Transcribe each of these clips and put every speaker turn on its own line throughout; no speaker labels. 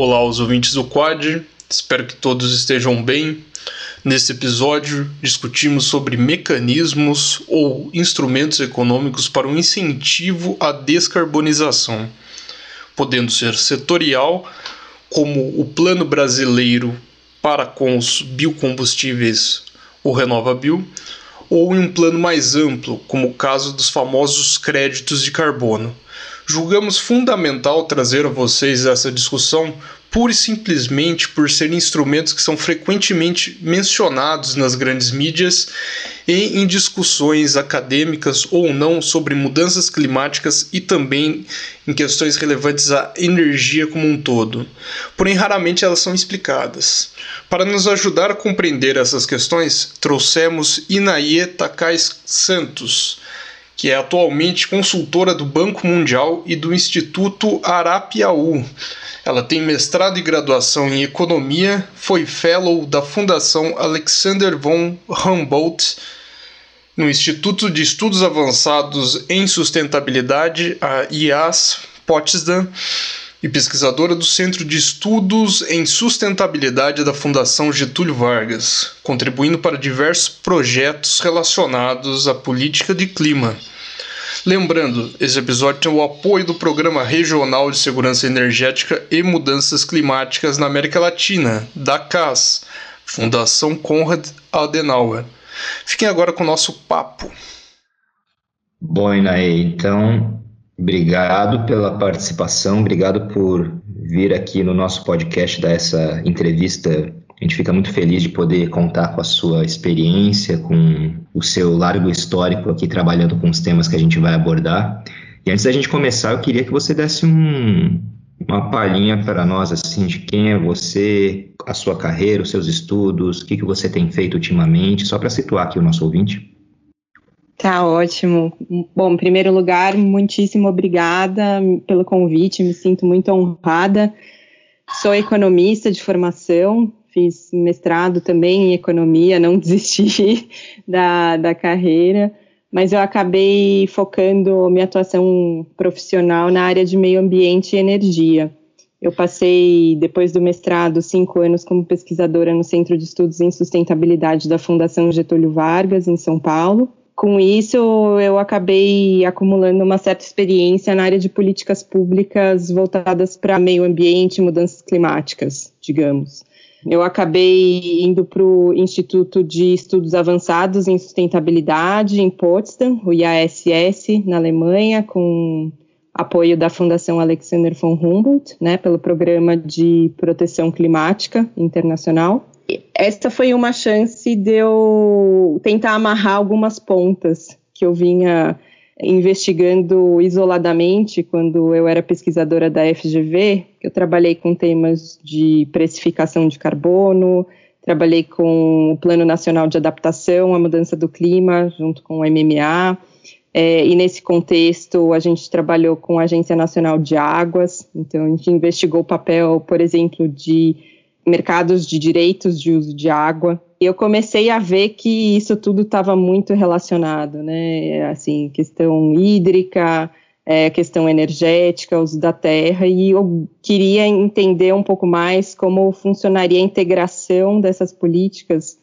Olá aos ouvintes do Quad, espero que todos estejam bem. Nesse episódio, discutimos sobre mecanismos ou instrumentos econômicos para o um incentivo à descarbonização, podendo ser setorial, como o Plano Brasileiro para com os biocombustíveis, o RenovaBio, ou em um plano mais amplo, como o caso dos famosos créditos de carbono. Julgamos fundamental trazer a vocês essa discussão pura e simplesmente por serem instrumentos que são frequentemente mencionados nas grandes mídias e em discussões acadêmicas ou não sobre mudanças climáticas e também em questões relevantes à energia como um todo. Porém, raramente elas são explicadas. Para nos ajudar a compreender essas questões, trouxemos Inaie Takais Santos, que é atualmente consultora do Banco Mundial e do Instituto Arapiaú. Ela tem mestrado e graduação em economia, foi fellow da Fundação Alexander von Humboldt no Instituto de Estudos Avançados em Sustentabilidade, a IAS Potsdam, e pesquisadora do Centro de Estudos em Sustentabilidade da Fundação Getúlio Vargas, contribuindo para diversos projetos relacionados à política de clima. Lembrando, esse episódio tem o apoio do Programa Regional de Segurança Energética e Mudanças Climáticas na América Latina, da CAS, Fundação Konrad Adenauer. Fiquem agora com o nosso papo.
Bom, Inaê, então, obrigado pela participação, obrigado por vir aqui no nosso podcast dar essa entrevista a gente fica muito feliz de poder contar com a sua experiência, com o seu largo histórico aqui trabalhando com os temas que a gente vai abordar. E antes da gente começar, eu queria que você desse um, uma palhinha para nós, assim, de quem é você, a sua carreira, os seus estudos, o que, que você tem feito ultimamente, só para situar aqui o nosso ouvinte.
Tá ótimo. Bom, em primeiro lugar, muitíssimo obrigada pelo convite, me sinto muito honrada. Sou economista de formação, fiz mestrado também em economia, não desisti da, da carreira, mas eu acabei focando minha atuação profissional na área de meio ambiente e energia. Eu passei, depois do mestrado, cinco anos como pesquisadora no Centro de Estudos em Sustentabilidade da Fundação Getúlio Vargas, em São Paulo. Com isso, eu acabei acumulando uma certa experiência na área de políticas públicas voltadas para meio ambiente e mudanças climáticas, digamos. Eu acabei indo para o Instituto de Estudos Avançados em Sustentabilidade, em Potsdam, o IASS, na Alemanha, com apoio da Fundação Alexander von Humboldt, né, pelo Programa de Proteção Climática Internacional. Essa foi uma chance de eu tentar amarrar algumas pontas que eu vinha investigando isoladamente quando eu era pesquisadora da FGV, eu trabalhei com temas de precificação de carbono, trabalhei com o Plano Nacional de Adaptação à Mudança do Clima, junto com o MMA, é, e nesse contexto a gente trabalhou com a Agência Nacional de Águas, então a gente investigou o papel, por exemplo, de mercados de direitos de uso de água, e eu comecei a ver que isso tudo estava muito relacionado, né? Assim, questão hídrica, é, questão energética, uso da terra, e eu queria entender um pouco mais como funcionaria a integração dessas políticas.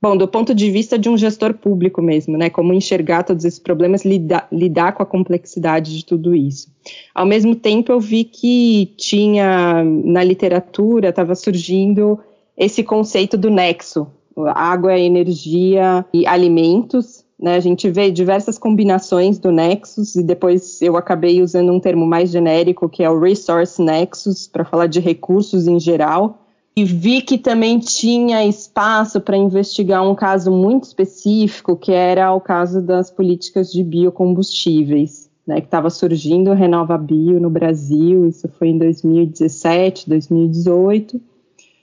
Bom, do ponto de vista de um gestor público mesmo, né? Como enxergar todos esses problemas, lidar, lidar com a complexidade de tudo isso. Ao mesmo tempo, eu vi que tinha na literatura estava surgindo esse conceito do nexo, água, energia e alimentos. Né? A gente vê diversas combinações do Nexus e depois eu acabei usando um termo mais genérico que é o Resource Nexus para falar de recursos em geral. E vi que também tinha espaço para investigar um caso muito específico, que era o caso das políticas de biocombustíveis, né, que estava surgindo Renova Bio no Brasil, isso foi em 2017, 2018.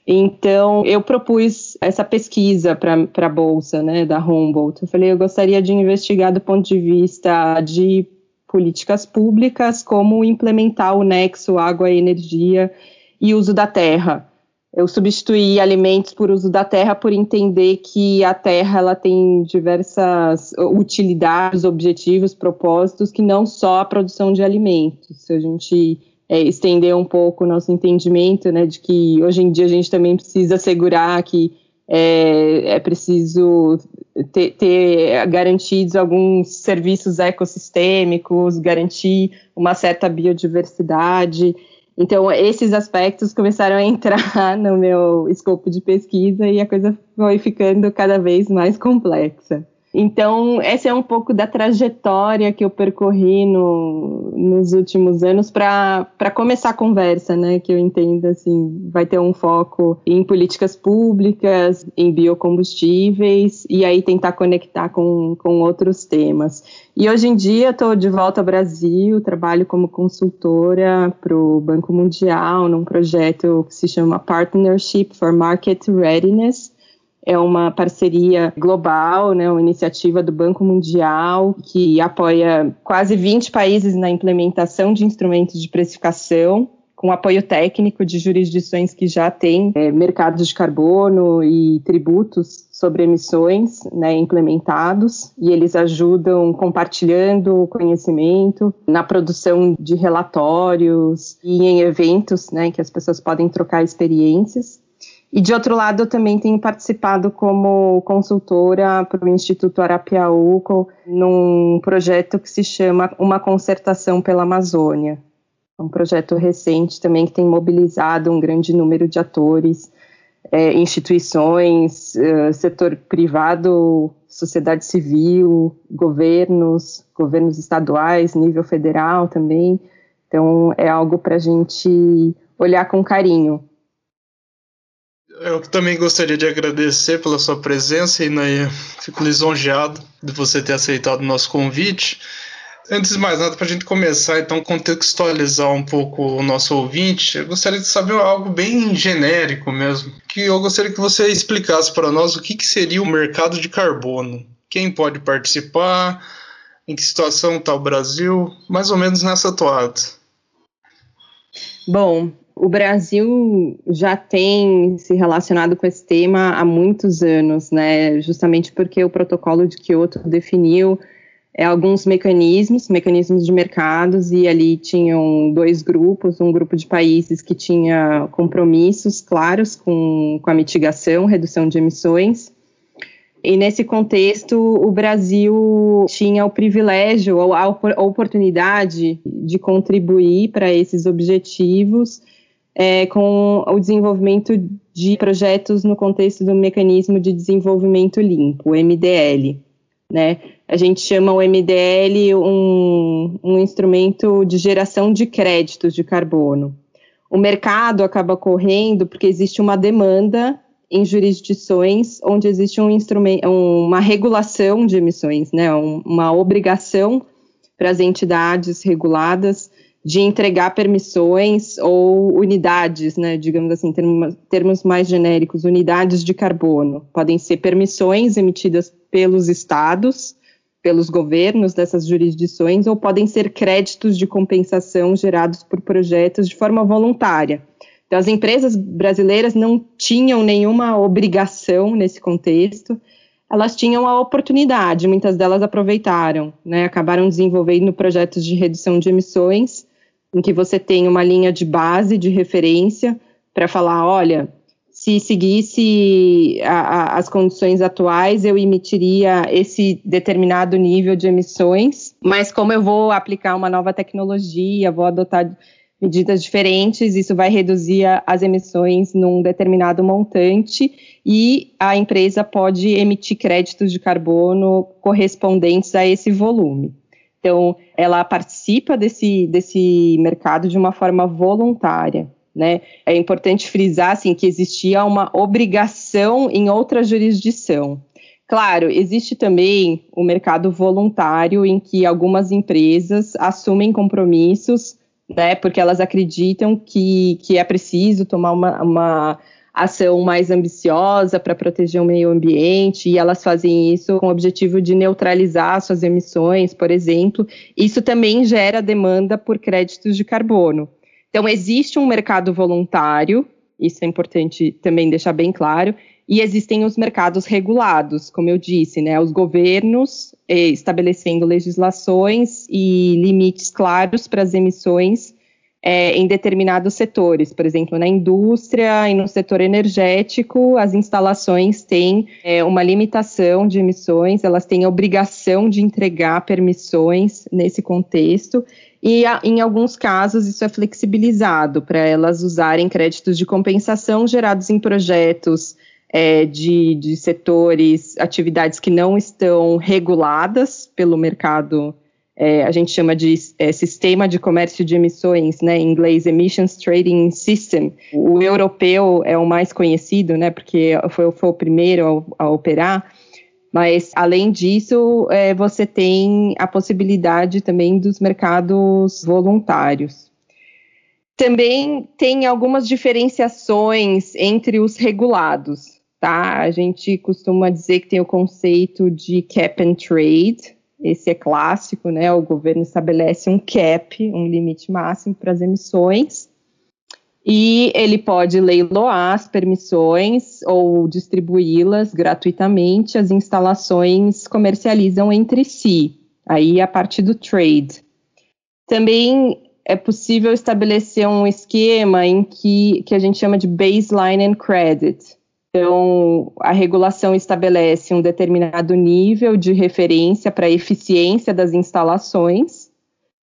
Então, eu propus essa pesquisa para a Bolsa né, da Humboldt. Eu falei, eu gostaria de investigar do ponto de vista de políticas públicas, como implementar o nexo água, energia e uso da terra. Eu substituí alimentos por uso da terra por entender que a terra ela tem diversas utilidades, objetivos, propósitos, que não só a produção de alimentos. Se a gente é, estender um pouco o nosso entendimento, né, de que hoje em dia a gente também precisa assegurar que é, é preciso ter, ter, garantidos alguns serviços ecossistêmicos, garantir uma certa biodiversidade. Então, esses aspectos começaram a entrar no meu escopo de pesquisa e a coisa foi ficando cada vez mais complexa. Então, essa é um pouco da trajetória que eu percorri no, nos últimos anos para começar a conversa, né? Que eu entendo assim, vai ter um foco em políticas públicas, em biocombustíveis, e aí tentar conectar com, com outros temas. E hoje em dia estou de volta ao Brasil, trabalho como consultora para o Banco Mundial, num projeto que se chama Partnership for Market Readiness é uma parceria global, né, uma iniciativa do Banco Mundial que apoia quase 20 países na implementação de instrumentos de precificação com apoio técnico de jurisdições que já têm é, mercados de carbono e tributos sobre emissões né, implementados, e eles ajudam compartilhando o conhecimento na produção de relatórios e em eventos né, que as pessoas podem trocar experiências. E de outro lado, eu também tenho participado como consultora para o Instituto Arapiauco num projeto que se chama Uma Concertação pela Amazônia. É um projeto recente também que tem mobilizado um grande número de atores, é, instituições, é, setor privado, sociedade civil, governos, governos estaduais, nível federal também. Então, é algo para a gente olhar com carinho
eu também gostaria de agradecer pela sua presença e fico lisonjeado de você ter aceitado o nosso convite. Antes de mais nada, para a gente começar, então, contextualizar um pouco o nosso ouvinte, eu gostaria de saber algo bem genérico mesmo, que eu gostaria que você explicasse para nós o que, que seria o mercado de carbono. Quem pode participar, em que situação está o Brasil, mais ou menos nessa toada.
Bom, o Brasil já tem se relacionado com esse tema há muitos anos, né? Justamente porque o protocolo de Kyoto definiu é, alguns mecanismos, mecanismos de mercados, e ali tinham dois grupos, um grupo de países que tinha compromissos claros com, com a mitigação, redução de emissões, e nesse contexto, o Brasil tinha o privilégio ou a oportunidade de contribuir para esses objetivos é, com o desenvolvimento de projetos no contexto do Mecanismo de Desenvolvimento Limpo, MDL. Né? A gente chama o MDL um, um instrumento de geração de créditos de carbono. O mercado acaba correndo porque existe uma demanda em jurisdições onde existe um uma regulação de emissões, né? uma obrigação para as entidades reguladas de entregar permissões ou unidades, né, digamos assim, termos, termos mais genéricos, unidades de carbono. Podem ser permissões emitidas pelos estados, pelos governos dessas jurisdições, ou podem ser créditos de compensação gerados por projetos de forma voluntária. Então, as empresas brasileiras não tinham nenhuma obrigação nesse contexto, elas tinham a oportunidade, muitas delas aproveitaram, né, acabaram desenvolvendo projetos de redução de emissões em que você tem uma linha de base, de referência, para falar: olha, se seguisse a, a, as condições atuais, eu emitiria esse determinado nível de emissões, mas como eu vou aplicar uma nova tecnologia, vou adotar medidas diferentes, isso vai reduzir as emissões num determinado montante e a empresa pode emitir créditos de carbono correspondentes a esse volume. Então, ela participa desse, desse mercado de uma forma voluntária. Né? É importante frisar assim, que existia uma obrigação em outra jurisdição. Claro, existe também o mercado voluntário em que algumas empresas assumem compromissos, né, porque elas acreditam que, que é preciso tomar uma, uma ação mais ambiciosa para proteger o meio ambiente, e elas fazem isso com o objetivo de neutralizar suas emissões, por exemplo. Isso também gera demanda por créditos de carbono. Então, existe um mercado voluntário, isso é importante também deixar bem claro, e existem os mercados regulados, como eu disse, né, os governos eh, estabelecendo legislações e limites claros para as emissões é, em determinados setores. Por exemplo, na indústria e no setor energético, as instalações têm é, uma limitação de emissões, elas têm a obrigação de entregar permissões nesse contexto. E em alguns casos isso é flexibilizado para elas usarem créditos de compensação gerados em projetos é, de, de setores, atividades que não estão reguladas pelo mercado é, a gente chama de é, sistema de comércio de emissões, né, em inglês Emissions Trading System. O europeu é o mais conhecido, né, porque foi, foi o primeiro a, a operar, mas além disso, é, você tem a possibilidade também dos mercados voluntários. Também tem algumas diferenciações entre os regulados, tá? A gente costuma dizer que tem o conceito de cap and trade, esse é clássico, né? O governo estabelece um cap, um limite máximo para as emissões, e ele pode leiloar as permissões ou distribuí-las gratuitamente. As instalações comercializam entre si, aí a partir do trade. Também é possível estabelecer um esquema em que, que a gente chama de baseline and credit, então, a regulação estabelece um determinado nível de referência para a eficiência das instalações,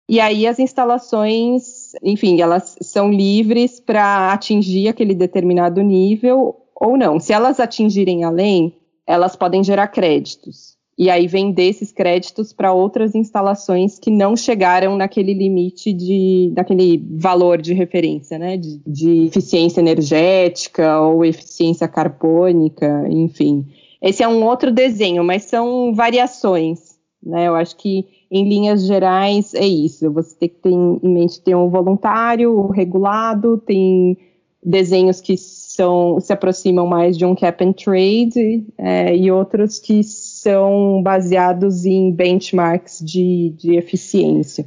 e aí as instalações, enfim, elas são livres para atingir aquele determinado nível ou não. Se elas atingirem além, elas podem gerar créditos e aí vender esses créditos para outras instalações que não chegaram naquele limite de, daquele valor de referência, né, de, de eficiência energética ou eficiência carbônica, enfim. Esse é um outro desenho, mas são variações, né? Eu acho que em linhas gerais é isso. Você tem que ter em mente ter um voluntário, regulado, tem desenhos que são se aproximam mais de um cap and trade é, e outros que são baseados em benchmarks de, de eficiência.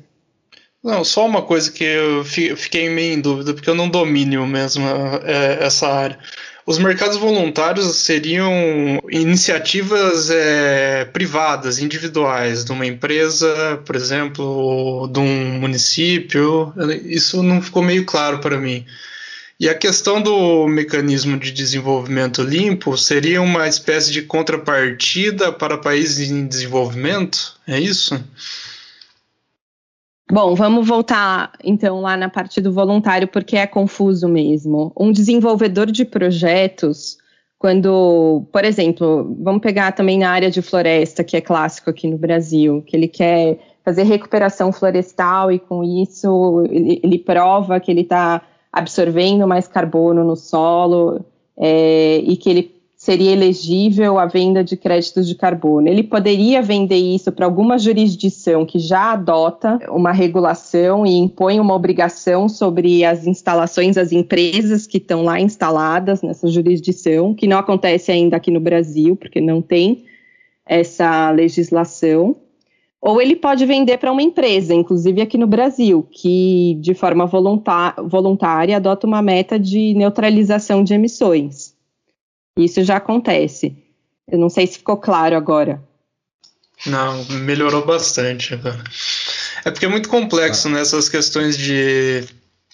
Não, só uma coisa que eu fiquei meio em dúvida, porque eu não domino mesmo é, essa área. Os mercados voluntários seriam iniciativas é, privadas, individuais, de uma empresa, por exemplo, de um município. Isso não ficou meio claro para mim. E a questão do mecanismo de desenvolvimento limpo seria uma espécie de contrapartida para países em desenvolvimento? É isso?
Bom, vamos voltar então lá na parte do voluntário, porque é confuso mesmo. Um desenvolvedor de projetos, quando, por exemplo, vamos pegar também na área de floresta, que é clássico aqui no Brasil, que ele quer fazer recuperação florestal e com isso ele, ele prova que ele está absorvendo mais carbono no solo é, e que ele seria elegível à venda de créditos de carbono. Ele poderia vender isso para alguma jurisdição que já adota uma regulação e impõe uma obrigação sobre as instalações, as empresas que estão lá instaladas nessa jurisdição, que não acontece ainda aqui no Brasil, porque não tem essa legislação ou ele pode vender para uma empresa, inclusive aqui no Brasil, que de forma voluntária adota uma meta de neutralização de emissões. Isso já acontece. Eu não sei se ficou claro agora.
Não, melhorou bastante agora. É porque é muito complexo nessas né, questões de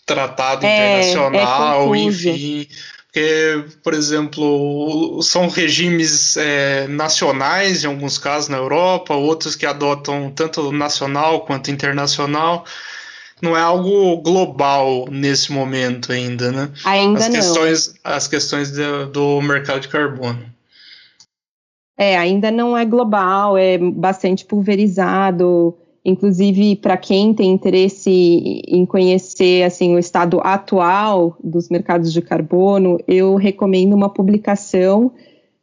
tratado é, é internacional, é enfim. Porque, por exemplo, são regimes é, nacionais, em alguns casos na Europa, outros que adotam tanto nacional quanto internacional. Não é algo global nesse momento ainda, né?
Ainda
as
não.
Questões, as questões do, do mercado de carbono.
É, ainda não é global, é bastante pulverizado. Inclusive, para quem tem interesse em conhecer assim, o estado atual dos mercados de carbono, eu recomendo uma publicação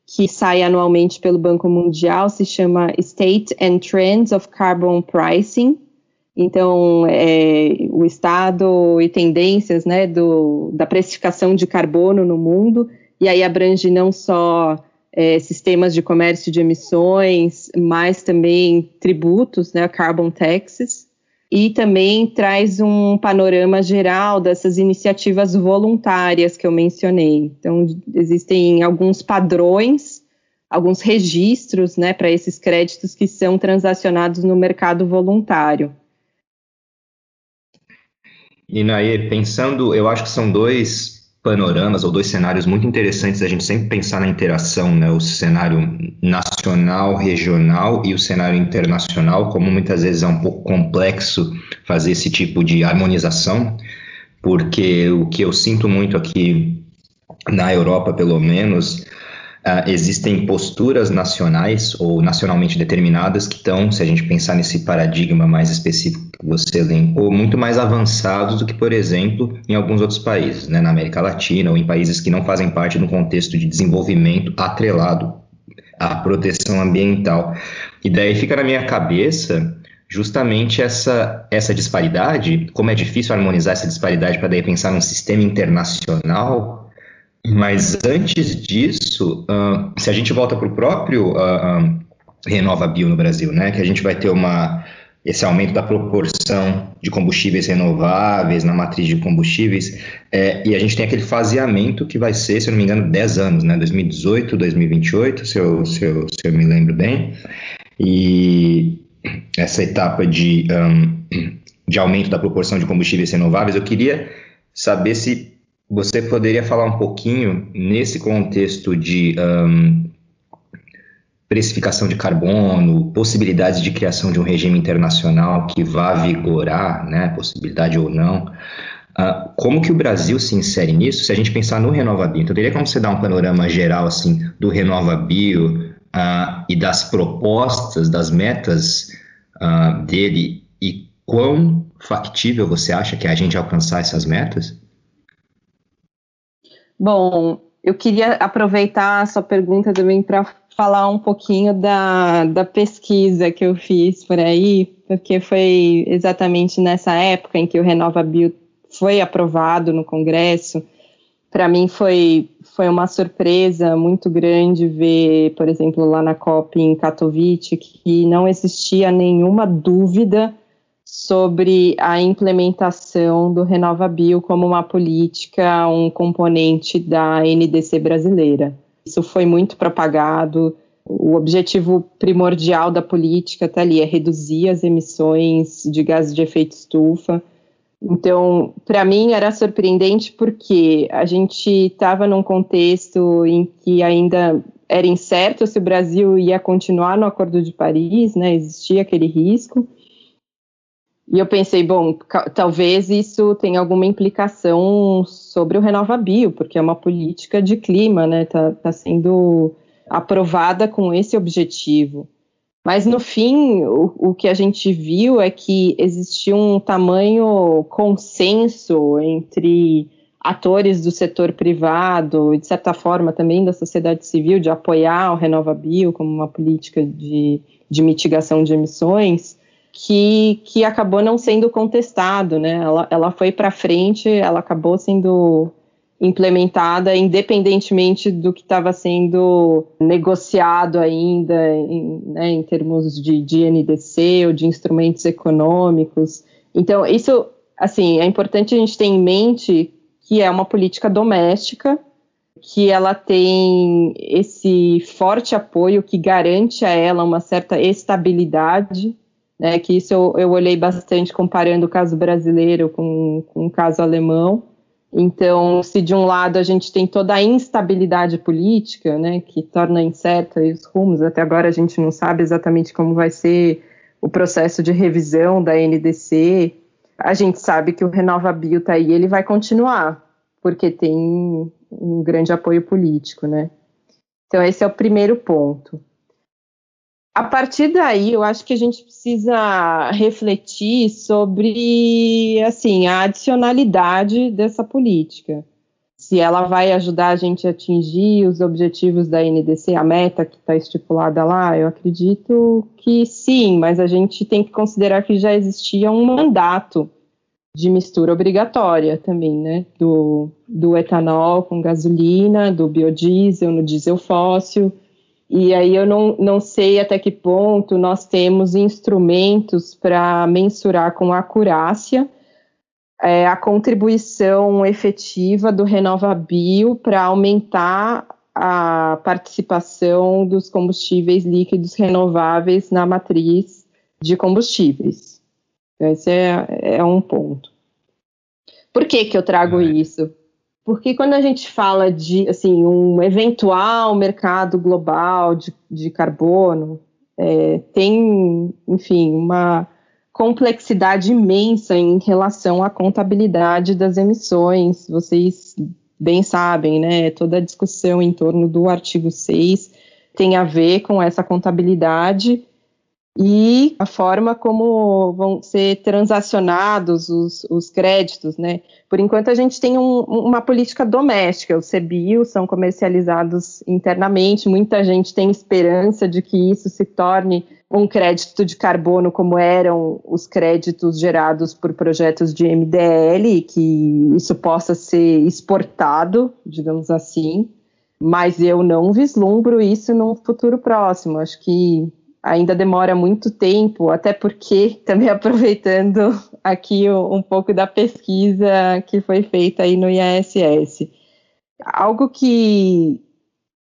que sai anualmente pelo Banco Mundial, se chama State and Trends of Carbon Pricing. Então, é, o estado e tendências né, do, da precificação de carbono no mundo, e aí abrange não só é, sistemas de comércio de emissões, mas também tributos, né, carbon taxes, e também traz um panorama geral dessas iniciativas voluntárias que eu mencionei. Então, existem alguns padrões, alguns registros né, para esses créditos que são transacionados no mercado voluntário.
E Naê, pensando, eu acho que são dois panoramas ou dois cenários muito interessantes a gente sempre pensar na interação, né? O cenário nacional, regional e o cenário internacional, como muitas vezes é um pouco complexo fazer esse tipo de harmonização, porque o que eu sinto muito aqui na Europa, pelo menos, Uh, existem posturas nacionais ou nacionalmente determinadas que estão, se a gente pensar nesse paradigma mais específico que você elencou, muito mais avançados do que, por exemplo, em alguns outros países, né, na América Latina ou em países que não fazem parte do contexto de desenvolvimento atrelado à proteção ambiental. E daí fica na minha cabeça justamente essa, essa disparidade, como é difícil harmonizar essa disparidade para daí pensar num sistema internacional mas antes disso, uh, se a gente volta para o próprio uh, uh, Renova Bio no Brasil, né, que a gente vai ter uma, esse aumento da proporção de combustíveis renováveis na matriz de combustíveis, é, e a gente tem aquele faseamento que vai ser, se eu não me engano, 10 anos, né, 2018, 2028, se eu, se eu, se eu me lembro bem, e essa etapa de, um, de aumento da proporção de combustíveis renováveis, eu queria saber se você poderia falar um pouquinho nesse contexto de um, precificação de carbono, possibilidades de criação de um regime internacional que vá vigorar, né, possibilidade ou não, uh, como que o Brasil se insere nisso? Se a gente pensar no RenovaBio, então teria como você dar um panorama geral assim do RenovaBio uh, e das propostas, das metas uh, dele e quão factível você acha que é a gente alcançar essas metas?
Bom, eu queria aproveitar a sua pergunta também para falar um pouquinho da, da pesquisa que eu fiz por aí, porque foi exatamente nessa época em que o Renova Bio foi aprovado no Congresso. Para mim foi, foi uma surpresa muito grande ver, por exemplo, lá na COP em Katowice, que não existia nenhuma dúvida sobre a implementação do RenovaBio como uma política, um componente da NDC brasileira. Isso foi muito propagado. O objetivo primordial da política está ali, é reduzir as emissões de gases de efeito estufa. Então, para mim era surpreendente porque a gente estava num contexto em que ainda era incerto se o Brasil ia continuar no Acordo de Paris, né? Existia aquele risco. E eu pensei, bom, talvez isso tenha alguma implicação sobre o RenovaBio, porque é uma política de clima, né? Está tá sendo aprovada com esse objetivo. Mas no fim, o, o, que a gente viu é que existia um tamanho consenso entre atores do setor privado e, de certa forma, também da sociedade civil de apoiar o RenovaBio como uma política de, de mitigação de emissões que, que acabou não sendo contestado, né? Ela, ela foi para frente, ela acabou sendo implementada independentemente do que estava sendo negociado ainda em, né, em termos de, de NDC ou de instrumentos econômicos. Então, isso, assim, é importante a gente ter em mente que é uma política doméstica, que ela tem esse forte apoio que garante a ela uma certa estabilidade né, que isso eu, eu olhei bastante comparando o caso brasileiro com, com o caso alemão. Então, se de um lado a gente tem toda a instabilidade política, né, que torna incerta os rumos, até agora a gente não sabe exatamente como vai ser o processo de revisão da NDC, a gente sabe que o Renova Bio está aí, ele vai continuar, porque tem um grande apoio político, né. Então, esse é o primeiro ponto. A partir daí, eu acho que a gente precisa refletir sobre assim a adicionalidade dessa política. Se ela vai ajudar a gente a atingir os objetivos da NDC, a meta que está estipulada lá, eu acredito que sim, mas a gente tem que considerar que já existia um mandato de mistura obrigatória também, né? Do, do etanol com gasolina, do biodiesel no diesel fóssil e aí eu não, não sei até que ponto nós temos instrumentos para mensurar com acurácia é, a contribuição efetiva do RenovaBio para aumentar a participação dos combustíveis líquidos renováveis na matriz de combustíveis. Esse é, é um ponto. Por que, que eu trago é. isso? Porque quando a gente fala de assim, um eventual mercado global de, de carbono, é, tem, enfim, uma complexidade imensa em relação à contabilidade das emissões. Vocês bem sabem, né? Toda a discussão em torno do artigo 6 tem a ver com essa contabilidade e a forma como vão ser transacionados os, os créditos, né? Por enquanto a gente tem um, uma política doméstica, os CBIOS são comercializados internamente, muita gente tem esperança de que isso se torne um crédito de carbono como eram os créditos gerados por projetos de MDL, que isso possa ser exportado, digamos assim, mas eu não vislumbro isso no futuro próximo. Acho que ainda demora muito tempo, até porque, também aproveitando aqui um pouco da pesquisa que foi feita aí no IASS, algo que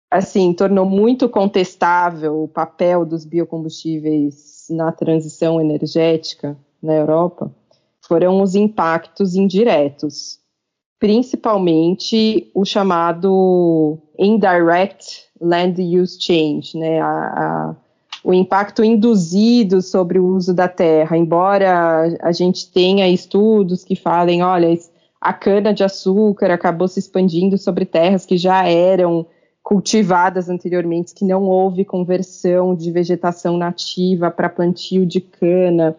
assim tornou muito contestável o papel dos biocombustíveis na transição energética na Europa foram os impactos indiretos, principalmente o chamado indirect land use change, né, a, a o impacto induzido sobre o uso da terra, embora a gente tenha estudos que falem, olha, a cana-de-açúcar acabou se expandindo sobre terras que já eram cultivadas anteriormente, que não houve conversão de vegetação nativa para plantio de cana,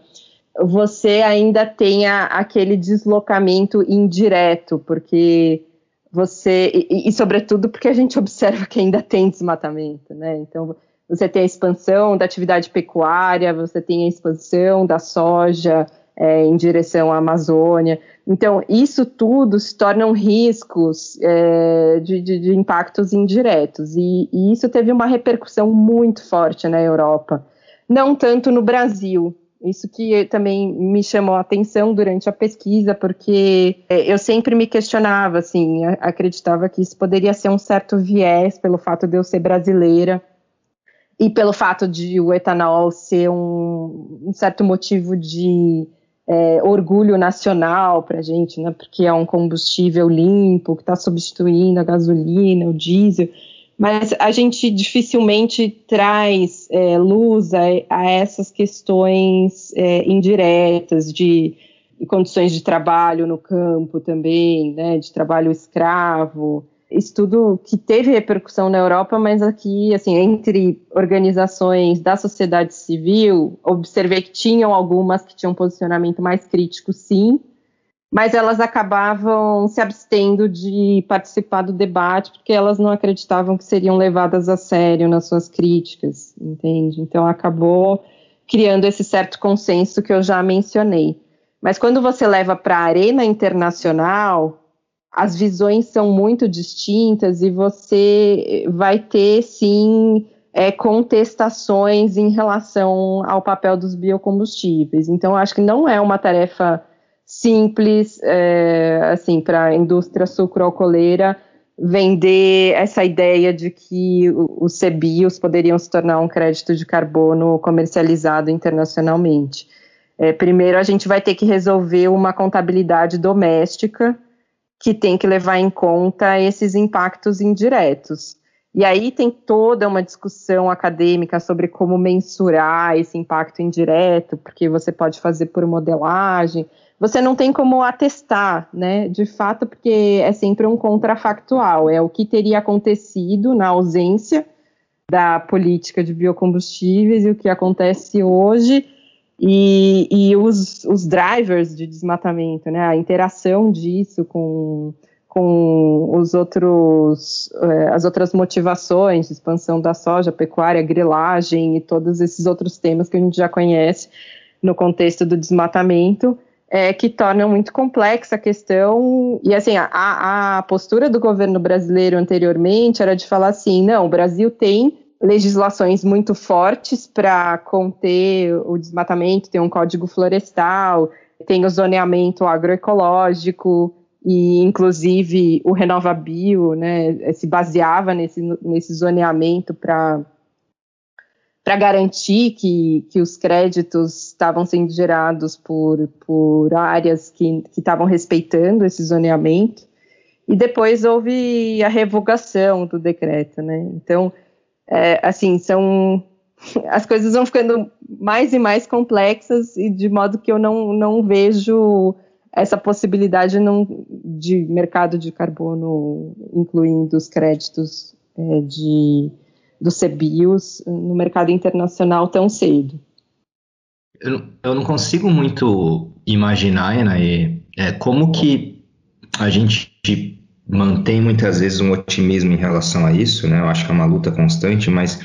você ainda tenha aquele deslocamento indireto, porque você, e, e, sobretudo porque a gente observa que ainda tem desmatamento, né? Então, você tem a expansão da atividade pecuária, você tem a expansão da soja é, em direção à Amazônia. Então, isso tudo se tornam riscos é, de, de, de, impactos indiretos, e, e isso teve uma repercussão muito forte na Europa, não tanto no Brasil, isso que também me chamou a atenção durante a pesquisa, porque é, eu sempre me questionava, assim, acreditava que isso poderia ser um certo viés pelo fato de eu ser brasileira e pelo fato de o etanol ser um, um certo motivo de é, orgulho nacional para a gente, né? Porque é um combustível limpo que está substituindo a gasolina, o diesel. Mas a gente dificilmente traz é, luz a, a, essas questões é, indiretas de, de, condições de trabalho no campo também, né? De trabalho escravo, estudo que teve repercussão na Europa, mas aqui, assim, entre organizações da sociedade civil, observei que tinham algumas que tinham um posicionamento mais crítico, sim, mas elas acabavam se abstendo de participar do debate porque elas não acreditavam que seriam levadas a sério nas suas críticas, entende? Então acabou criando esse certo consenso que eu já mencionei. Mas quando você leva para a arena internacional, as visões são muito distintas e você vai ter, sim, é, contestações em relação ao papel dos biocombustíveis. Então, acho que não é uma tarefa simples, é, assim, para a indústria sucroalcooleira vender essa ideia de que os CBIOS poderiam se tornar um crédito de carbono comercializado internacionalmente. É, primeiro, a gente vai ter que resolver uma contabilidade doméstica, que tem que levar em conta esses impactos indiretos. E aí tem toda uma discussão acadêmica sobre como mensurar esse impacto indireto, porque você pode fazer por modelagem, você não tem como atestar, né, de fato, porque é sempre um contrafactual, é o que teria acontecido na ausência da política de biocombustíveis e o que acontece hoje e, e os, os drivers de desmatamento, né, a interação disso com, com os outros, eh, as outras motivações, expansão da soja, pecuária, grilagem e todos esses outros temas que a gente já conhece no contexto do desmatamento, é, que tornam muito complexa a questão. E assim, a, a postura do governo brasileiro anteriormente era de falar assim: não, o Brasil tem legislações muito fortes para conter o desmatamento, tem um código florestal, tem o zoneamento agroecológico e inclusive o Renova Bio, né, se baseava nesse, nesse zoneamento para para garantir que, que os créditos estavam sendo gerados por, por áreas que estavam respeitando esse zoneamento. E depois houve a revogação do decreto, né? Então, é, assim, são as coisas vão ficando mais e mais complexas e de modo que eu não, não vejo essa possibilidade de mercado de carbono, incluindo os créditos é, de, dos CBIOS no mercado internacional tão cedo.
Eu, eu não consigo muito imaginar, Enaê, é, como que a gente mantém muitas vezes um otimismo em relação a isso, né? Eu acho que é uma luta constante, mas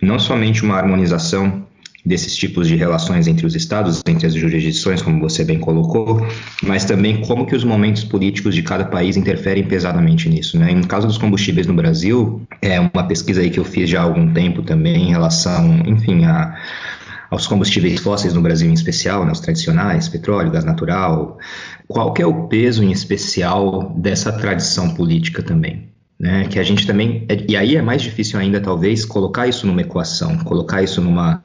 não somente uma harmonização desses tipos de relações entre os estados, entre as jurisdições, como você bem colocou, mas também como que os momentos políticos de cada país interferem pesadamente nisso, né? No caso dos combustíveis no Brasil, é uma pesquisa aí que eu fiz já há algum tempo também em relação, enfim, a aos combustíveis fósseis no Brasil em especial, né, os tradicionais, petróleo, gás natural. Qual é o peso em especial dessa tradição política também? Né, que a gente também, e aí é mais difícil ainda talvez colocar isso numa equação, colocar isso numa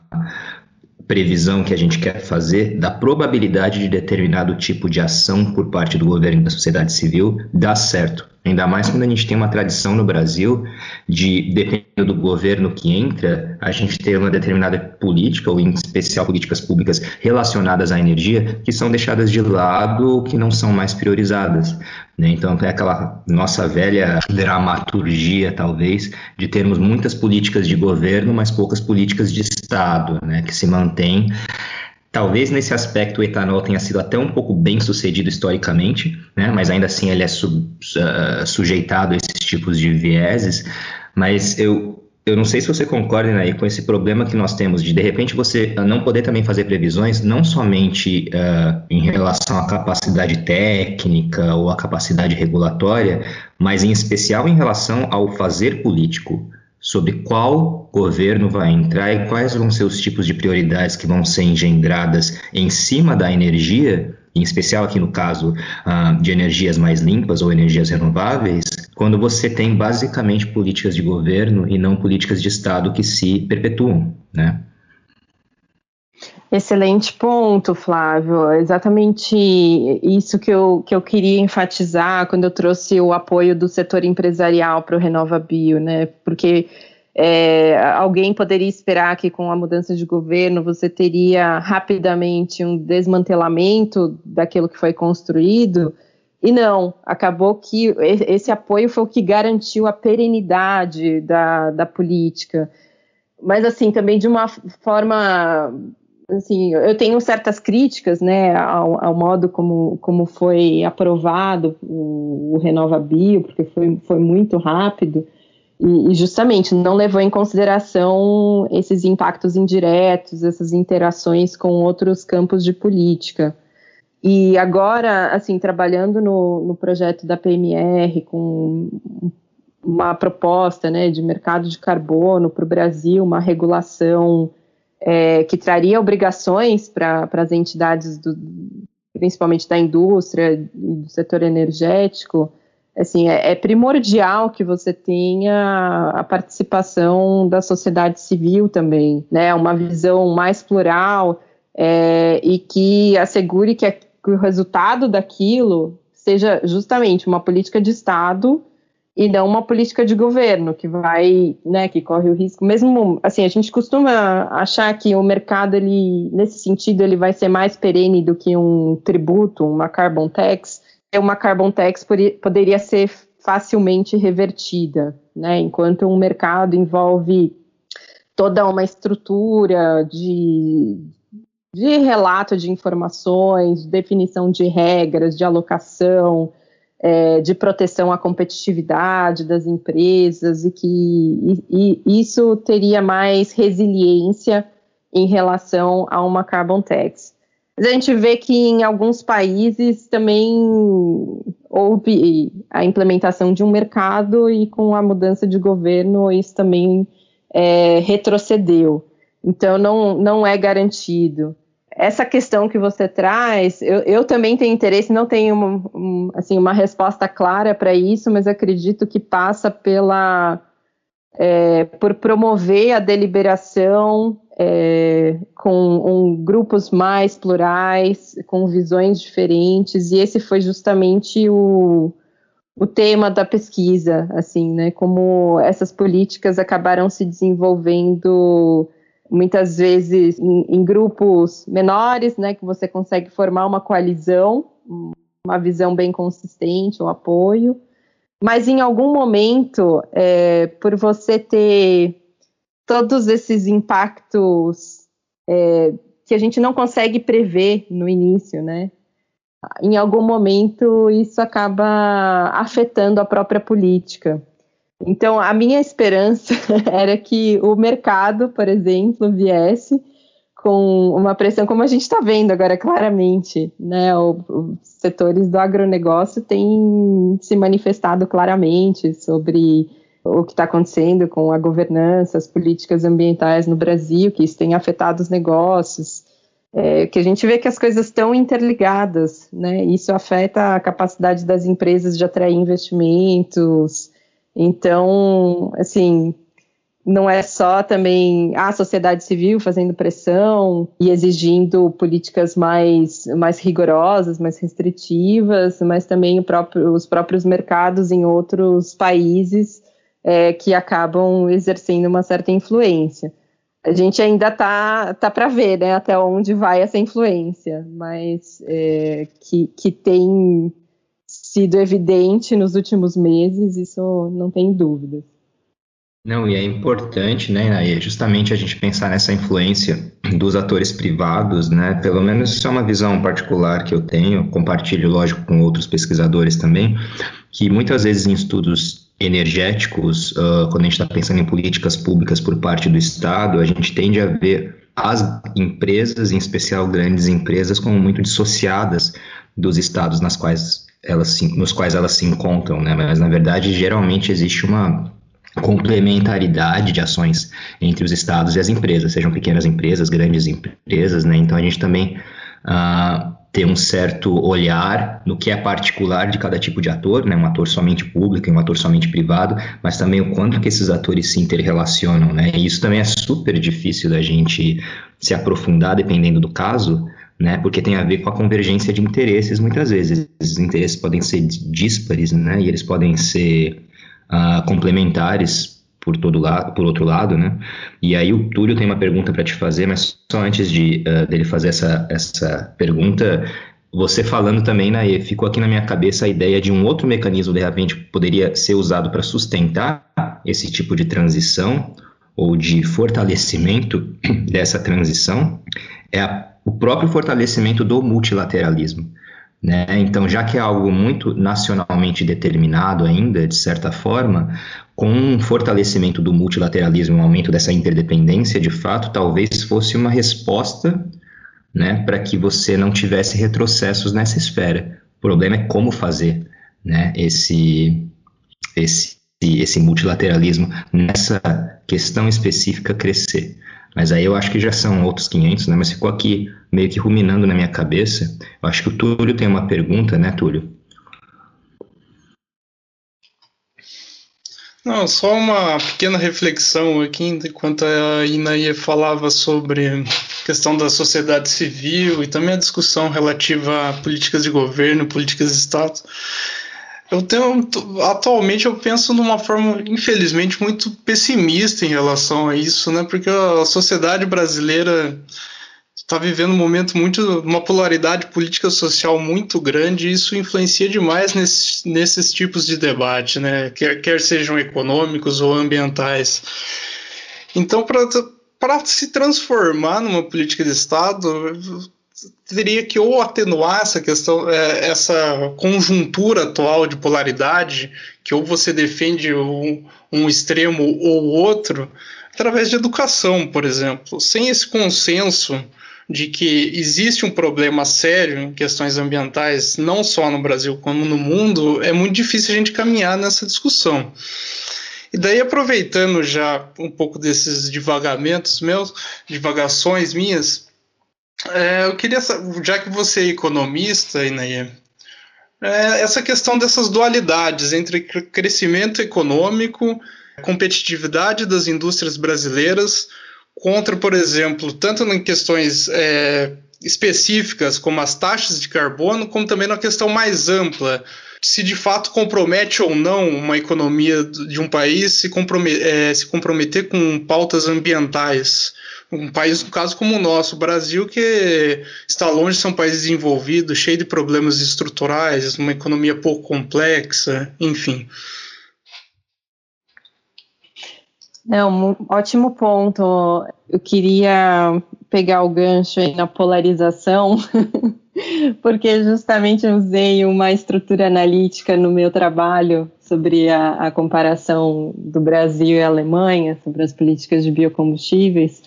previsão que a gente quer fazer da probabilidade de determinado tipo de ação por parte do governo e da sociedade civil dar certo. Ainda mais quando a gente tem uma tradição no Brasil de, dependendo do governo que entra, a gente ter uma determinada política, ou em especial políticas públicas relacionadas à energia, que são deixadas de lado, que não são mais priorizadas. Né? Então, tem aquela nossa velha dramaturgia, talvez, de termos muitas políticas de governo, mas poucas políticas de Estado, né? que se mantém Talvez nesse aspecto o etanol tenha sido até um pouco bem sucedido historicamente, né? mas ainda assim ele é su uh, sujeitado a esses tipos de vieses. Mas eu, eu não sei se você concorda aí com esse problema que nós temos de de repente você não poder também fazer previsões, não somente uh, em relação à capacidade técnica ou à capacidade regulatória, mas em especial em relação ao fazer político sobre qual governo vai entrar e quais vão ser os tipos de prioridades que vão ser engendradas em cima da energia, em especial aqui no caso uh, de energias mais limpas ou energias renováveis, quando você tem basicamente políticas de governo e não políticas de Estado que se perpetuam, né?
Excelente ponto, Flávio. Exatamente isso que eu, que eu queria enfatizar quando eu trouxe o apoio do setor empresarial para o Renova Bio, né? Porque é, alguém poderia esperar que com a mudança de governo você teria rapidamente um desmantelamento daquilo que foi construído. E não, acabou que esse apoio foi o que garantiu a perenidade da, da política. Mas, assim, também de uma forma assim, eu tenho certas críticas, né, ao, ao, modo como, como foi aprovado o, o Renova Bio, porque foi, foi muito rápido e, e, justamente não levou em consideração esses impactos indiretos, essas interações com outros campos de política. E agora, assim, trabalhando no, no projeto da PMR com uma proposta, né, de mercado de carbono para o Brasil, uma regulação é, que traria obrigações para as entidades, do, principalmente da indústria e do setor energético, assim, é, é, primordial que você tenha a participação da sociedade civil também, né, uma visão mais plural é, e que assegure que, a, que o resultado daquilo seja justamente uma política de Estado e não uma política de governo que vai, né, que corre o risco. Mesmo assim, a gente costuma achar que o mercado ele, nesse sentido, ele vai ser mais perene do que um tributo, uma carbon tax. Uma carbon tax poderia ser facilmente revertida, né? Enquanto um mercado envolve toda uma estrutura de, de relato de informações, definição de regras, de alocação, é, de proteção à competitividade das empresas e que e, e isso teria mais resiliência em relação a uma carbon tax. Mas a gente vê que em alguns países também houve a implementação de um mercado e com a mudança de governo isso também é, retrocedeu. Então não, não é garantido essa questão que você traz, eu, eu também tenho interesse, não tenho uma, um, assim, uma resposta clara para isso, mas acredito que passa pela é, por promover a deliberação é, com um, grupos mais plurais, com visões diferentes, e esse foi justamente o, o tema da pesquisa, assim, né, como essas políticas acabaram se desenvolvendo muitas vezes em, em grupos menores, né, que você consegue formar uma coalizão, uma visão bem consistente, um apoio, mas em algum momento, é, por você ter todos esses impactos é, que a gente não consegue prever no início, né? Em algum momento isso acaba afetando a própria política. Então, a minha esperança era que o mercado, por exemplo, viesse com uma pressão, como a gente está vendo agora claramente, né? os setores do agronegócio têm se manifestado claramente sobre o que está acontecendo com a governança, as políticas ambientais no Brasil, que isso tem afetado os negócios, é, que a gente vê que as coisas estão interligadas, né? Isso afeta a capacidade das empresas de atrair investimentos. Então, assim, não é só também a sociedade civil fazendo pressão e exigindo políticas mais, mais rigorosas, mais restritivas, mas também próprio, os próprios mercados em outros países é, que acabam exercendo uma certa influência. A gente ainda tá, tá para ver né, até onde vai essa influência, mas é, que, que tem sido evidente nos últimos meses, isso não tem dúvidas.
Não, e é importante, né, é justamente a gente pensar nessa influência dos atores privados, né, pelo menos isso é uma visão particular que eu tenho, compartilho, lógico, com outros pesquisadores também, que muitas vezes em estudos energéticos, uh, quando a gente está pensando em políticas públicas por parte do Estado, a gente tende a ver as empresas, em especial grandes empresas, como muito dissociadas dos estados nas quais elas se, nos quais elas se encontram, né? Mas na verdade geralmente existe uma complementaridade de ações entre os estados e as empresas, sejam pequenas empresas, grandes empresas, né? Então a gente também uh, tem um certo olhar no que é particular de cada tipo de ator, né? Um ator somente público e um ator somente privado, mas também o quanto que esses atores se interrelacionam, né? E isso também é super difícil da gente se aprofundar dependendo do caso, né? Porque tem a ver com a convergência de interesses muitas vezes. Esses interesses podem ser díspares, né? E eles podem ser uh, complementares por todo lado, por outro lado, né? E aí o Túlio tem uma pergunta para te fazer, mas só antes de uh, dele fazer essa, essa pergunta, você falando também, né, ficou aqui na minha cabeça a ideia de um outro mecanismo de repente poderia ser usado para sustentar esse tipo de transição ou de fortalecimento dessa transição, é a, o próprio fortalecimento do multilateralismo. Né? Então, já que é algo muito nacionalmente determinado ainda, de certa forma, com um fortalecimento do multilateralismo, um aumento dessa interdependência, de fato, talvez fosse uma resposta né, para que você não tivesse retrocessos nessa esfera. O problema é como fazer né, esse, esse, esse multilateralismo nessa questão específica crescer. Mas aí eu acho que já são outros 500, né? Mas ficou aqui meio que ruminando na minha cabeça. Eu acho que o Túlio tem uma pergunta, né, Túlio?
Não, só uma pequena reflexão aqui, enquanto a Inaia falava sobre questão da sociedade civil e também a discussão relativa a políticas de governo, políticas de Estado. Eu tenho atualmente eu penso numa forma infelizmente muito pessimista em relação a isso, né? Porque a sociedade brasileira está vivendo um momento muito uma polaridade política social muito grande e isso influencia demais nesse, nesses tipos de debate, né? Quer, quer sejam econômicos ou ambientais. Então, para se transformar numa política de Estado, teria que ou atenuar essa questão, é, essa conjuntura atual de polaridade, que ou você defende um, um extremo ou outro, através de educação, por exemplo. Sem esse consenso de que existe um problema sério em questões ambientais, não só no Brasil como no mundo, é muito difícil a gente caminhar nessa discussão. E daí, aproveitando já um pouco desses divagamentos meus, divagações minhas, é, eu queria já que você é economista, Inaê, é, essa questão dessas dualidades entre crescimento econômico competitividade das indústrias brasileiras contra, por exemplo, tanto em questões é, específicas como as taxas de carbono, como também na questão mais ampla, se de fato compromete ou não uma economia de um país se, comprometer, é, se comprometer com pautas ambientais. Um país, no caso como o nosso, o Brasil, que está longe de ser um país desenvolvido, cheio de problemas estruturais, uma economia pouco complexa, enfim.
Não, ótimo ponto. Eu queria pegar o gancho aí na polarização, porque justamente usei uma estrutura analítica no meu trabalho sobre a, a, comparação do Brasil e Alemanha, sobre as políticas de biocombustíveis,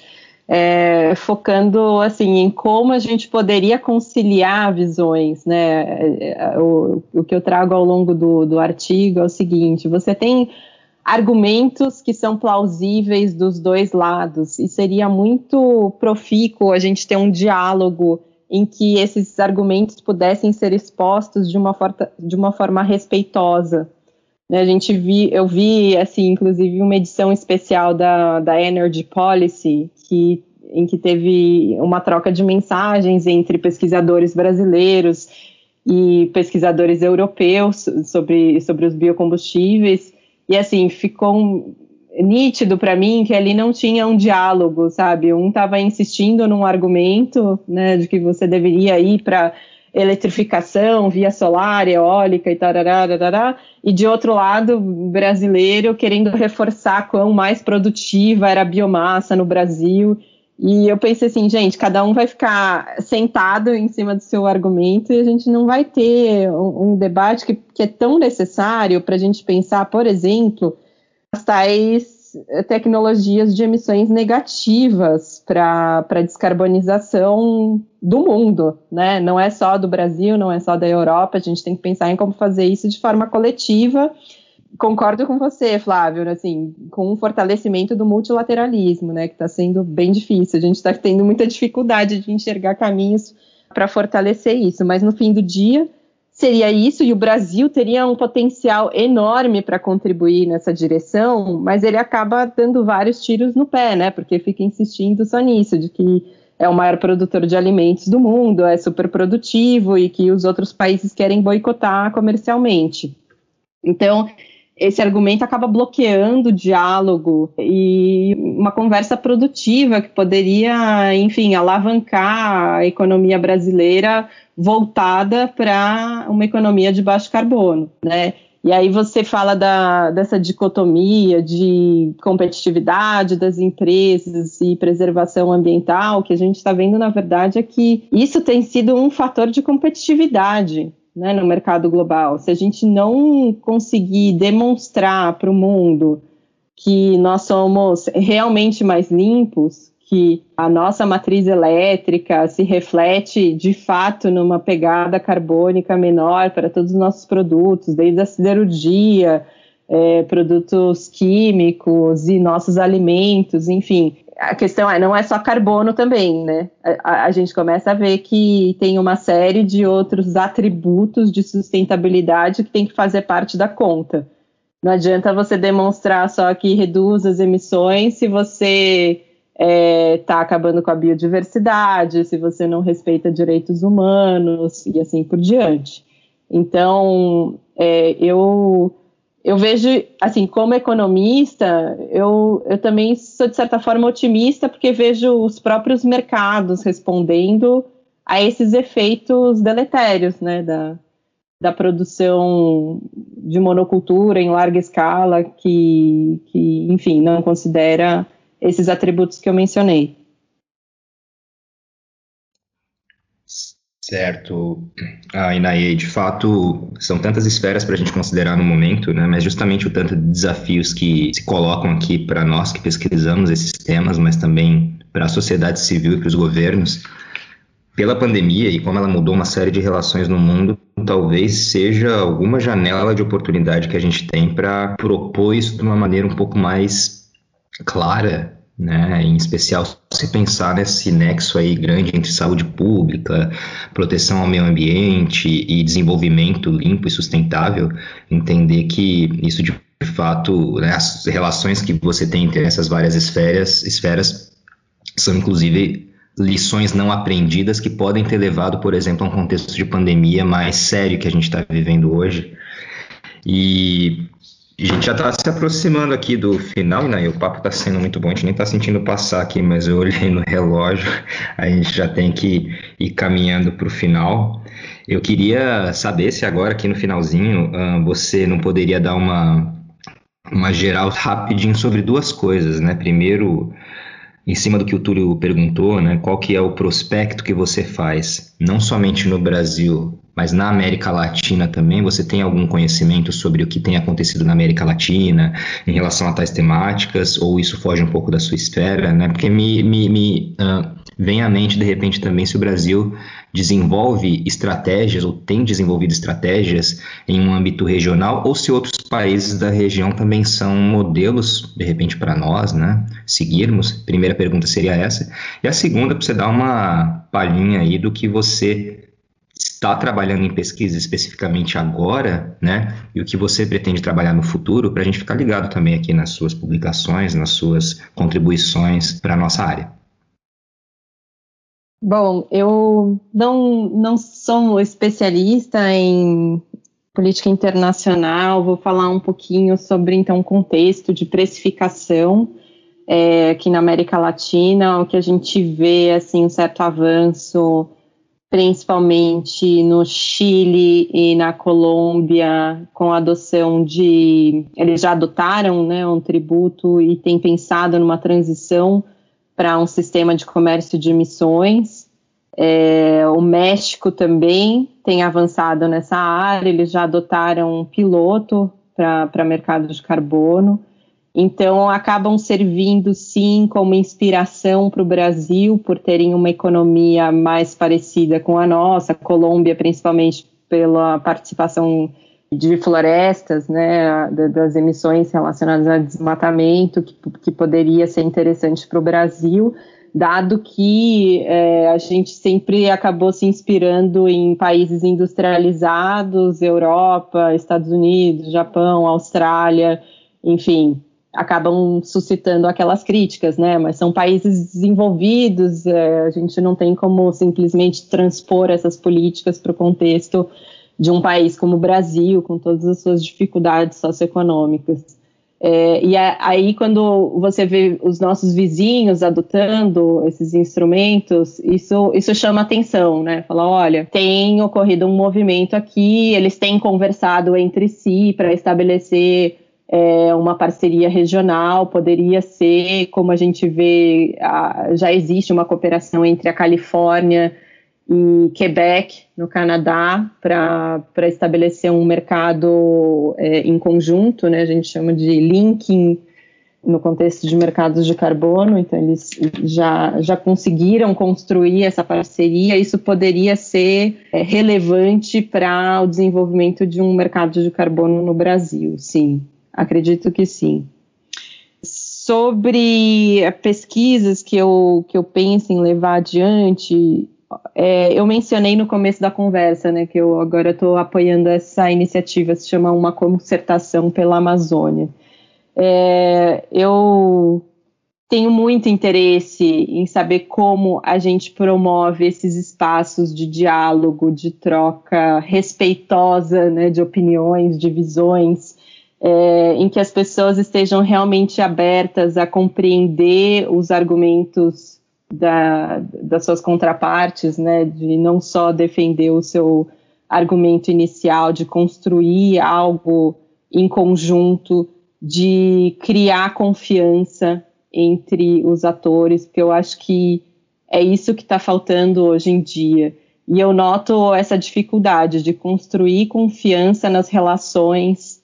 é, focando assim em como a gente poderia conciliar visões, né? É, é, o, o que eu trago ao longo do, do artigo é o seguinte: você tem argumentos que são plausíveis dos dois lados, e seria muito profícuo a gente ter um diálogo em que esses argumentos pudessem ser expostos de uma, de uma forma respeitosa. Né, a gente vi, eu vi, assim, inclusive uma edição especial da, da Energy Policy, que, em que teve uma troca de mensagens entre pesquisadores brasileiros e pesquisadores europeus sobre, sobre os biocombustíveis, e assim, ficou nítido para mim que ali não tinha um diálogo, sabe? Um estava insistindo num argumento, né, de que você deveria ir para eletrificação via solar, eólica e tarará, e de outro lado, brasileiro querendo reforçar quão mais produtiva era a biomassa no Brasil. E eu pensei assim, gente, cada um vai ficar sentado em cima do seu argumento e a gente não vai ter um, um debate que, que, é tão necessário para a gente pensar, por exemplo, as tais tecnologias de emissões negativas para a descarbonização do mundo, né? Não é só do Brasil, não é só da Europa, a gente tem que pensar em como fazer isso de forma coletiva concordo com você, Flávio, assim, com o fortalecimento do multilateralismo, né, que está sendo bem difícil. A gente está tendo muita dificuldade de enxergar caminhos para fortalecer isso, mas no fim do dia seria isso e o Brasil teria um potencial enorme para contribuir nessa direção, mas ele acaba dando vários tiros no pé, né, porque fica insistindo só nisso, de que é o maior produtor de alimentos do mundo, é super produtivo e que os outros países querem boicotar comercialmente. Então, esse argumento acaba bloqueando o diálogo e uma conversa produtiva que poderia, enfim, alavancar a economia brasileira voltada para uma economia de baixo carbono, né? E aí você fala da, dessa dicotomia de competitividade das empresas e preservação ambiental, que a gente está vendo, na verdade, é que isso tem sido um fator de competitividade né, no mercado global, se a gente não conseguir demonstrar para o mundo que nós somos realmente mais limpos, que a nossa matriz elétrica se reflete de fato numa pegada carbônica menor para todos os nossos produtos, desde a siderurgia, é, produtos químicos e nossos alimentos, enfim a questão é, não é só carbono também, né? A, a, gente começa a ver que tem uma série de outros atributos de sustentabilidade que tem que fazer parte da conta. Não adianta você demonstrar só que reduz as emissões se você está é, tá acabando com a biodiversidade, se você não respeita direitos humanos e assim por diante. Então, é, eu eu vejo, assim, como economista, eu, eu também sou, de certa forma, otimista, porque vejo os próprios mercados respondendo a esses efeitos deletérios, né, da, da produção de monocultura em larga escala, que, que, enfim, não considera esses atributos que eu mencionei.
Certo, a Inaê, de fato, são tantas esferas para a gente considerar no momento, né? mas justamente o tanto de desafios que se colocam aqui para nós que pesquisamos esses temas, mas também para a sociedade civil e para os governos, pela pandemia e como ela mudou uma série de relações no mundo, talvez seja alguma janela de oportunidade que a gente tem para propor isso de uma maneira um pouco mais clara, né? em especial se pensar nesse nexo aí grande entre saúde pública, proteção ao meio ambiente e desenvolvimento limpo e sustentável, entender que isso de fato, né, as relações que você tem entre essas várias esferas, esferas são inclusive lições não aprendidas que podem ter levado, por exemplo, a um contexto de pandemia mais sério que a gente está vivendo hoje. E a gente já está se aproximando aqui do final, né? E o papo está sendo muito bom, a gente nem está sentindo passar aqui, mas eu olhei no relógio, a gente já tem que ir caminhando para o final. Eu queria saber se agora, aqui no finalzinho, uh, você não poderia dar uma, uma geral rapidinho sobre duas coisas, né? Primeiro, em cima do que o Túlio perguntou, né, qual que é o prospecto que você faz, não somente no Brasil, mas na América Latina também, você tem algum conhecimento sobre o que tem acontecido na América Latina em relação a tais temáticas, ou isso foge um pouco da sua esfera, né? Porque me, me, me uh, vem à mente, de repente, também se o Brasil desenvolve estratégias ou tem desenvolvido estratégias em um âmbito regional ou se outros países da região também são modelos, de repente, para nós, né, seguirmos. Primeira pergunta seria essa. E a segunda, para você dar uma palhinha aí do que você está trabalhando em pesquisa especificamente agora, né, e o que você pretende trabalhar no futuro, para a gente ficar ligado também aqui nas suas publicações, nas suas contribuições para a nossa área.
Bom, eu não, não sou especialista em política internacional, vou falar um pouquinho sobre então o contexto de precificação é, aqui na América Latina, o que a gente vê assim um certo avanço, principalmente no Chile e na Colômbia, com a adoção de eles já adotaram né, um tributo e têm pensado numa transição para um sistema de comércio de emissões. É, o México também tem avançado nessa área, eles já adotaram um piloto para mercado de carbono. Então, acabam servindo, sim, como inspiração para o Brasil, por terem uma economia mais parecida com a nossa, Colômbia, principalmente pela participação de florestas, né, das emissões relacionadas a desmatamento, que, que poderia ser interessante para o Brasil, dado que é, a gente sempre acabou se inspirando em países industrializados, Europa, Estados Unidos, Japão, Austrália, enfim, acabam suscitando aquelas críticas, né? Mas são países desenvolvidos, é, a gente não tem como simplesmente transpor essas políticas para o contexto de um país como o Brasil, com todas as suas dificuldades socioeconômicas. É, e aí, quando você vê os nossos vizinhos adotando esses instrumentos, isso, isso chama atenção, né? Fala, olha, tem ocorrido um movimento aqui, eles têm conversado entre si para estabelecer é, uma parceria regional, poderia ser, como a gente vê, a, já existe uma cooperação entre a Califórnia em Quebec, no Canadá, para estabelecer um mercado é, em conjunto, né, a gente chama de linking no contexto de mercados de carbono, então eles já, já conseguiram construir essa parceria, isso poderia ser é, relevante para o desenvolvimento de um mercado de carbono no Brasil, sim, acredito que sim. Sobre pesquisas que eu, que eu penso em levar adiante, é, eu mencionei no começo da conversa, né, que eu agora estou apoiando essa iniciativa, se chama Uma Concertação pela Amazônia. É, eu tenho muito interesse em saber como a gente promove esses espaços de diálogo, de troca respeitosa né, de opiniões, de visões, é, em que as pessoas estejam realmente abertas a compreender os argumentos da, das suas contrapartes, né, de não só defender o seu argumento inicial, de construir algo em conjunto, de criar confiança entre os atores, porque eu acho que é isso que está faltando hoje em dia. E eu noto essa dificuldade de construir confiança nas relações,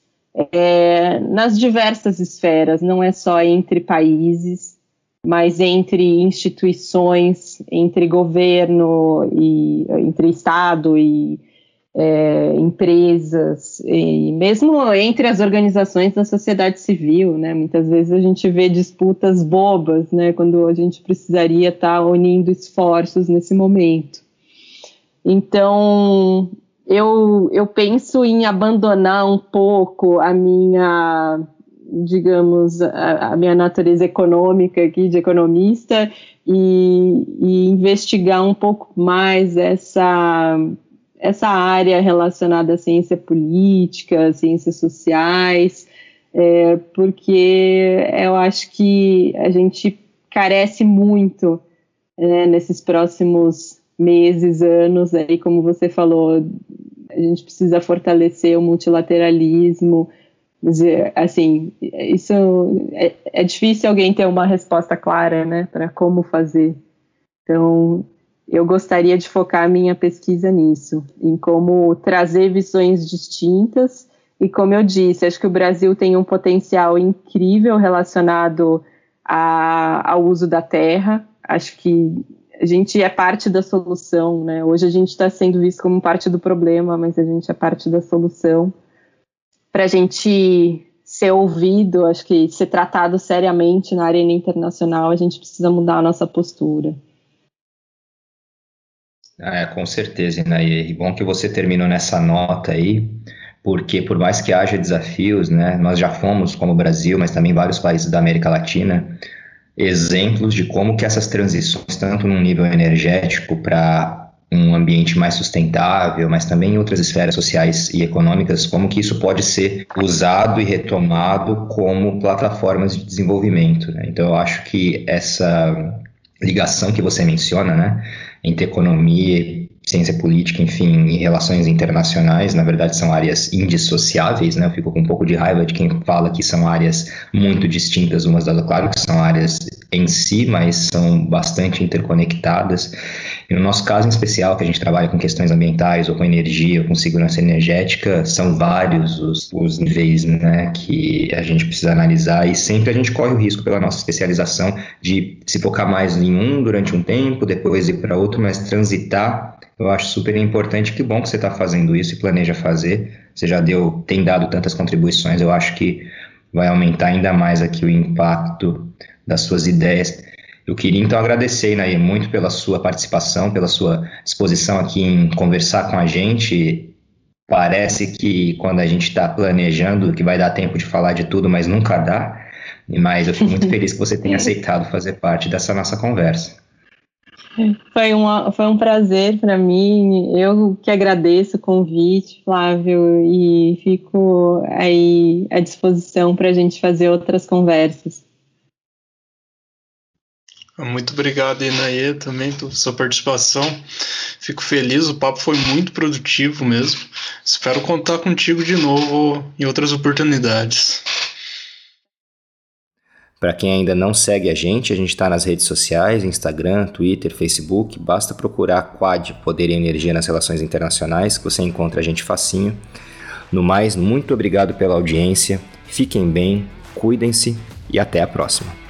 é, nas diversas esferas, não é só entre países, mas entre instituições, entre governo e entre Estado e é, empresas e mesmo entre as organizações da sociedade civil, né? Muitas vezes a gente vê disputas bobas, né? Quando a gente precisaria estar tá unindo esforços nesse momento. Então, eu, eu penso em abandonar um pouco a minha, digamos, a, a minha natureza econômica aqui de economista e, e investigar um pouco mais essa essa área relacionada à ciência política, ciências sociais, é, porque eu acho que a gente carece muito é, nesses próximos meses, anos, aí como você falou, a gente precisa fortalecer o multilateralismo, assim, isso é, é difícil alguém ter uma resposta clara, né, para como fazer. Então, eu gostaria de focar a minha pesquisa nisso, em como trazer visões distintas. E como eu disse, acho que o Brasil tem um potencial incrível relacionado a, ao uso da terra. Acho que a gente é parte da solução, né? Hoje a gente está sendo visto como parte do problema, mas a gente é parte da solução. Para a gente ser ouvido, acho que ser tratado seriamente na arena internacional, a gente precisa mudar a nossa postura.
É, com certeza, Inaí. E bom que você terminou nessa nota aí, porque por mais que haja desafios, né, nós já fomos, como o Brasil, mas também vários países da América Latina, exemplos de como que essas transições, tanto no nível energético para um ambiente mais sustentável, mas também em outras esferas sociais e econômicas, como que isso pode ser usado e retomado como plataformas de desenvolvimento. Né? Então, eu acho que essa ligação que você menciona, né, entre economia, ciência política, enfim, e relações internacionais, na verdade são áreas indissociáveis, né? Eu fico com um pouco de raiva de quem fala que são áreas muito distintas umas das outras. Claro que são áreas em si, mas são bastante interconectadas. E no nosso caso em especial, que a gente trabalha com questões ambientais, ou com energia, ou com segurança energética, são vários os, os níveis né, que a gente precisa analisar, e sempre a gente corre o risco, pela nossa especialização, de se focar mais em um durante um tempo, depois ir para outro, mas transitar eu acho super importante. Que bom que você está fazendo isso e planeja fazer. Você já deu, tem dado tantas contribuições. Eu acho que vai aumentar ainda mais aqui o impacto das suas ideias. Eu queria então agradecer, Inaí, muito pela sua participação, pela sua disposição aqui em conversar com a gente. Parece que quando a gente está planejando que vai dar tempo de falar de tudo, mas nunca dá. Mas eu fico muito feliz que você tenha aceitado fazer parte dessa nossa conversa.
Foi, uma, foi um prazer para mim. Eu que agradeço o convite, Flávio, e fico aí à disposição para a gente fazer outras conversas.
Muito obrigado, Inaê, também pela sua participação. Fico feliz, o papo foi muito produtivo mesmo. Espero contar contigo de novo em outras oportunidades.
Para quem ainda não segue a gente, a gente está nas redes sociais, Instagram, Twitter, Facebook. Basta procurar Quad Poder e Energia nas Relações Internacionais que você encontra a gente facinho. No mais, muito obrigado pela audiência. Fiquem bem, cuidem-se e até a próxima.